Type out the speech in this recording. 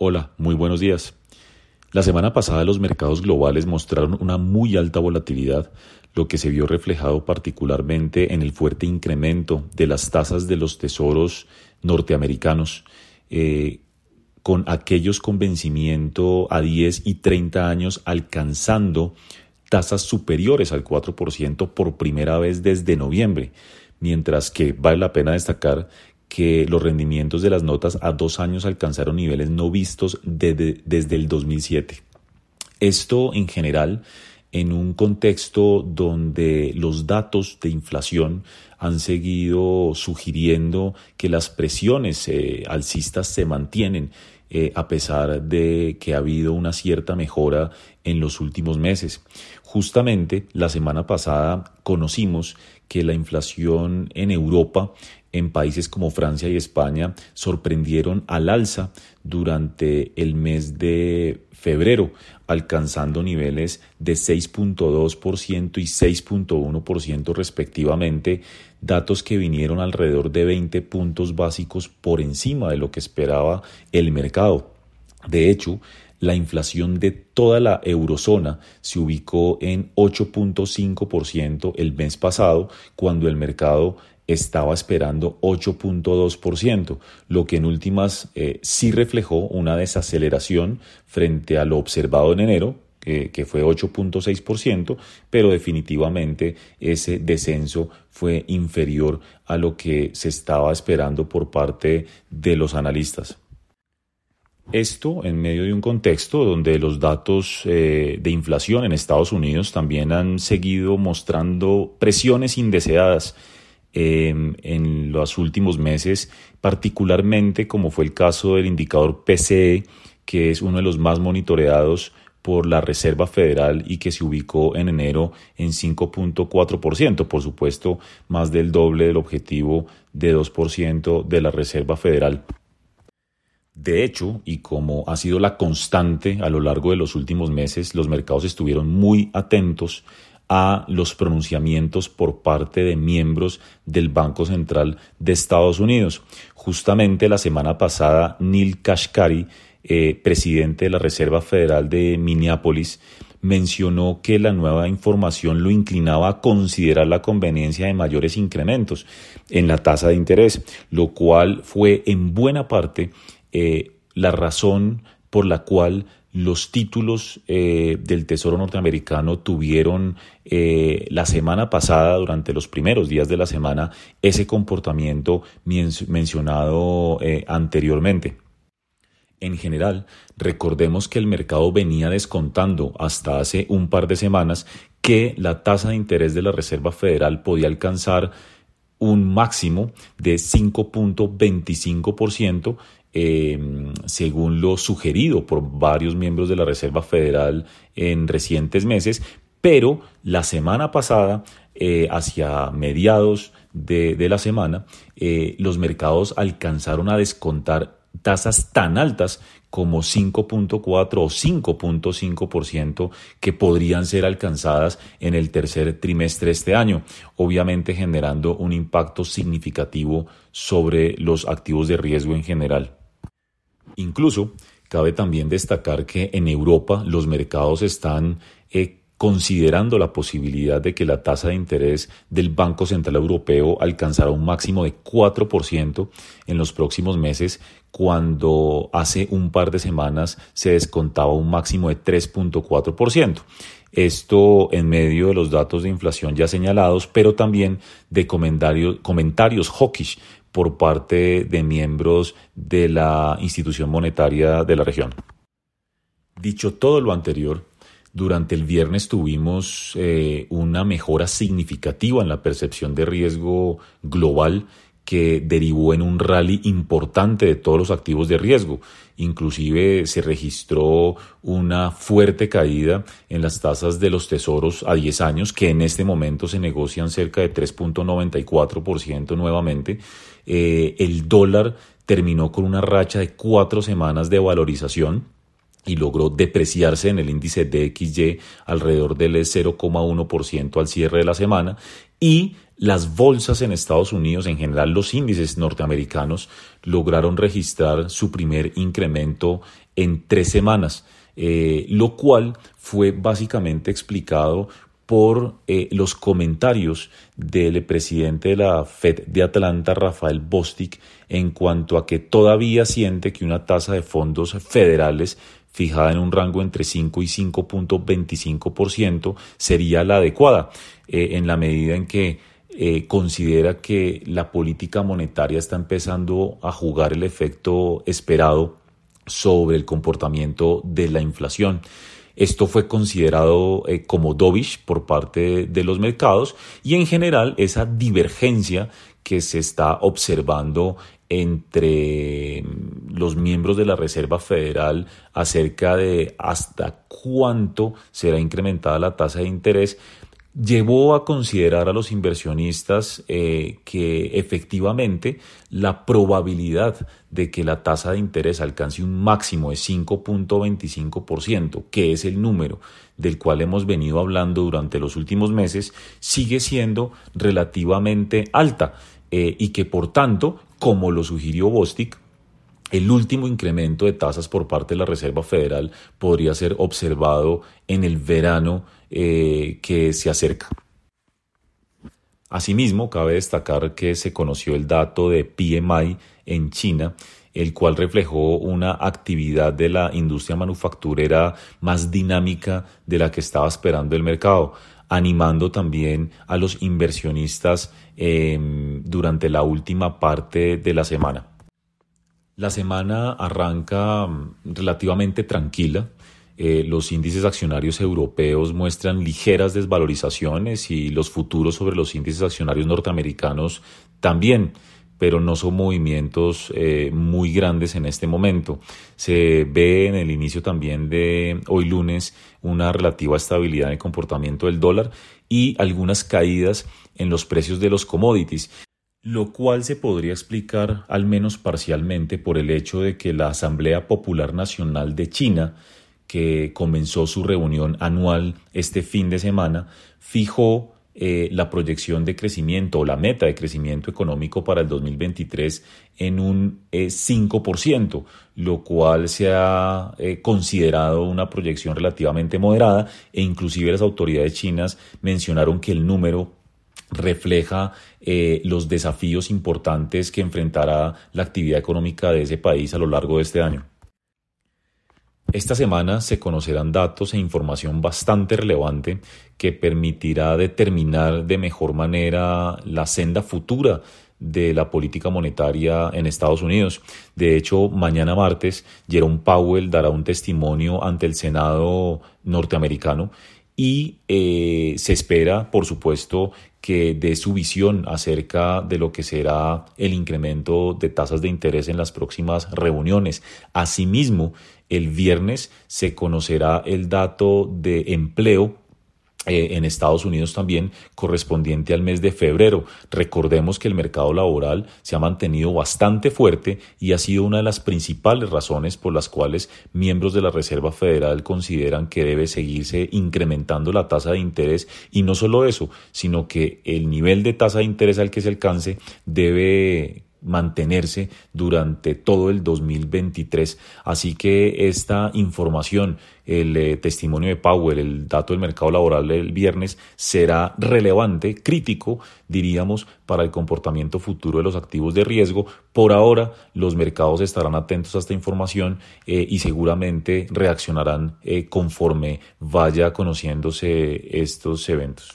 Hola, muy buenos días. La semana pasada los mercados globales mostraron una muy alta volatilidad, lo que se vio reflejado particularmente en el fuerte incremento de las tasas de los tesoros norteamericanos, eh, con aquellos con vencimiento a 10 y 30 años alcanzando tasas superiores al 4% por primera vez desde noviembre, mientras que vale la pena destacar que los rendimientos de las notas a dos años alcanzaron niveles no vistos desde el 2007. Esto en general en un contexto donde los datos de inflación han seguido sugiriendo que las presiones eh, alcistas se mantienen eh, a pesar de que ha habido una cierta mejora en los últimos meses. Justamente la semana pasada conocimos que la inflación en Europa en países como Francia y España sorprendieron al alza durante el mes de febrero, alcanzando niveles de 6.2% y 6.1% respectivamente, datos que vinieron alrededor de 20 puntos básicos por encima de lo que esperaba el mercado. De hecho, la inflación de toda la eurozona se ubicó en 8.5% el mes pasado, cuando el mercado estaba esperando 8.2%, lo que en últimas eh, sí reflejó una desaceleración frente a lo observado en enero, que fue 8.6%, pero definitivamente ese descenso fue inferior a lo que se estaba esperando por parte de los analistas. Esto en medio de un contexto donde los datos eh, de inflación en Estados Unidos también han seguido mostrando presiones indeseadas em, en los últimos meses, particularmente como fue el caso del indicador PCE, que es uno de los más monitoreados por la Reserva Federal y que se ubicó en enero en 5.4%, por supuesto más del doble del objetivo de 2% de la Reserva Federal. De hecho, y como ha sido la constante a lo largo de los últimos meses, los mercados estuvieron muy atentos a los pronunciamientos por parte de miembros del Banco Central de Estados Unidos. Justamente la semana pasada, Neil Kashkari, eh, presidente de la Reserva Federal de Minneapolis, mencionó que la nueva información lo inclinaba a considerar la conveniencia de mayores incrementos en la tasa de interés, lo cual fue en buena parte eh, la razón por la cual los títulos eh, del Tesoro norteamericano tuvieron eh, la semana pasada, durante los primeros días de la semana, ese comportamiento mencionado anteriormente. En general, recordemos que el mercado venía descontando hasta hace un par de semanas que la tasa de interés de la Reserva Federal podía alcanzar un máximo de 5.25% Em, según lo sugerido por varios miembros de la Reserva Federal en recientes meses, pero la semana pasada, eh, hacia mediados de, la semana, eh, los mercados alcanzaron a descontar tasas tan altas como 5.4 o 5.5% que podrían ser alcanzadas en el tercer trimestre de este año, obviamente generando un impacto significativo sobre los activos de riesgo en general. Incluso cabe también destacar que en Europa los mercados están eh, considerando la posibilidad de que la tasa de interés del Banco Central Europeo alcanzará un máximo de 4% en los próximos meses, cuando hace un par de semanas se descontaba un máximo de 3.4%. Esto en medio de los datos de inflación ya señalados, pero también de comentarios, comentarios hawkish por parte de miembros de la institución monetaria de la región. Dicho todo lo anterior, durante el viernes tuvimos eh, una mejora significativa en la percepción de riesgo global que derivó en un rally importante de todos los activos de riesgo. Inclusive se registró una fuerte caída en las tasas de los tesoros a 10 años, que en este momento se negocian cerca de 3.94% nuevamente. Eh, el dólar terminó con una racha de cuatro semanas de valorización y logró depreciarse en el índice DXY alrededor del 0,1% al cierre de la semana y las bolsas en Estados Unidos, en general los índices norteamericanos, lograron registrar su primer incremento en tres semanas, eh, lo cual fue básicamente explicado por eh, los comentarios del presidente de la Fed de Atlanta, Rafael Bostic, en cuanto a que todavía siente que una tasa de fondos federales fijada en un rango entre 5 y 5.25% sería la adecuada, eh, en la medida en que eh, considera que la política monetaria está empezando a jugar el efecto esperado sobre el comportamiento de la inflación. Esto fue considerado eh, como dovish por parte de los mercados y en general esa divergencia que se está observando entre los miembros de la Reserva Federal acerca de hasta cuánto será incrementada la tasa de interés llevó a considerar a los inversionistas eh, que efectivamente la probabilidad de que la tasa de interés alcance un máximo de 5.25%, que es el número del cual hemos venido hablando durante los últimos meses, sigue siendo relativamente alta eh, y que por tanto, como lo sugirió Bostic, el último incremento de tasas por parte de la Reserva Federal podría ser observado en el verano eh, que se acerca. Asimismo, cabe destacar que se conoció el dato de PMI en China, el cual reflejó una actividad de la industria manufacturera más dinámica de la que estaba esperando el mercado, animando también a los inversionistas em, durante la última parte de la semana. La semana arranca mm, relativamente tranquila. Eh, los índices accionarios europeos muestran ligeras desvalorizaciones y los futuros sobre los índices accionarios norteamericanos también, pero no son movimientos eh, muy grandes en este momento. Se ve en el inicio también de hoy lunes una relativa estabilidad en el comportamiento del dólar y algunas caídas en los precios de los commodities lo cual se podría explicar al menos parcialmente por el hecho de que la Asamblea Popular Nacional de China, que comenzó su reunión anual este fin de semana, fijó eh, la proyección de crecimiento o la meta de crecimiento económico para el 2023 en un 5%, eh, lo cual se ha eh, considerado una proyección relativamente moderada e inclusive las autoridades chinas mencionaron que el número refleja eh, los desafíos importantes que enfrentará la actividad económica de ese país a lo largo de este año. Esta semana se conocerán datos e información bastante relevante que permitirá determinar de mejor manera la senda futura de la política monetaria en Estados Unidos. De hecho, mañana martes, Jerome Powell dará un testimonio ante el Senado norteamericano y eh, se espera, por supuesto, que dé su visión acerca de lo que será el incremento de tasas de interés en las próximas reuniones. Asimismo, el viernes se conocerá el dato de empleo eh, en Estados Unidos también correspondiente al mes de febrero. Recordemos que el mercado laboral se ha mantenido bastante fuerte y ha sido una de las principales razones por las cuales miembros de la Reserva Federal consideran que debe seguirse incrementando la tasa de interés y no solo eso, sino que el nivel de tasa de interés al que se alcance debe mantenerse durante todo el 2023. Así que esta información, el eh, testimonio de Powell, el dato del mercado laboral del viernes, será relevante, crítico, diríamos, para el comportamiento futuro de los activos de riesgo. Por ahora, los mercados estarán atentos a esta información eh, y seguramente reaccionarán eh, conforme vaya conociéndose estos eventos.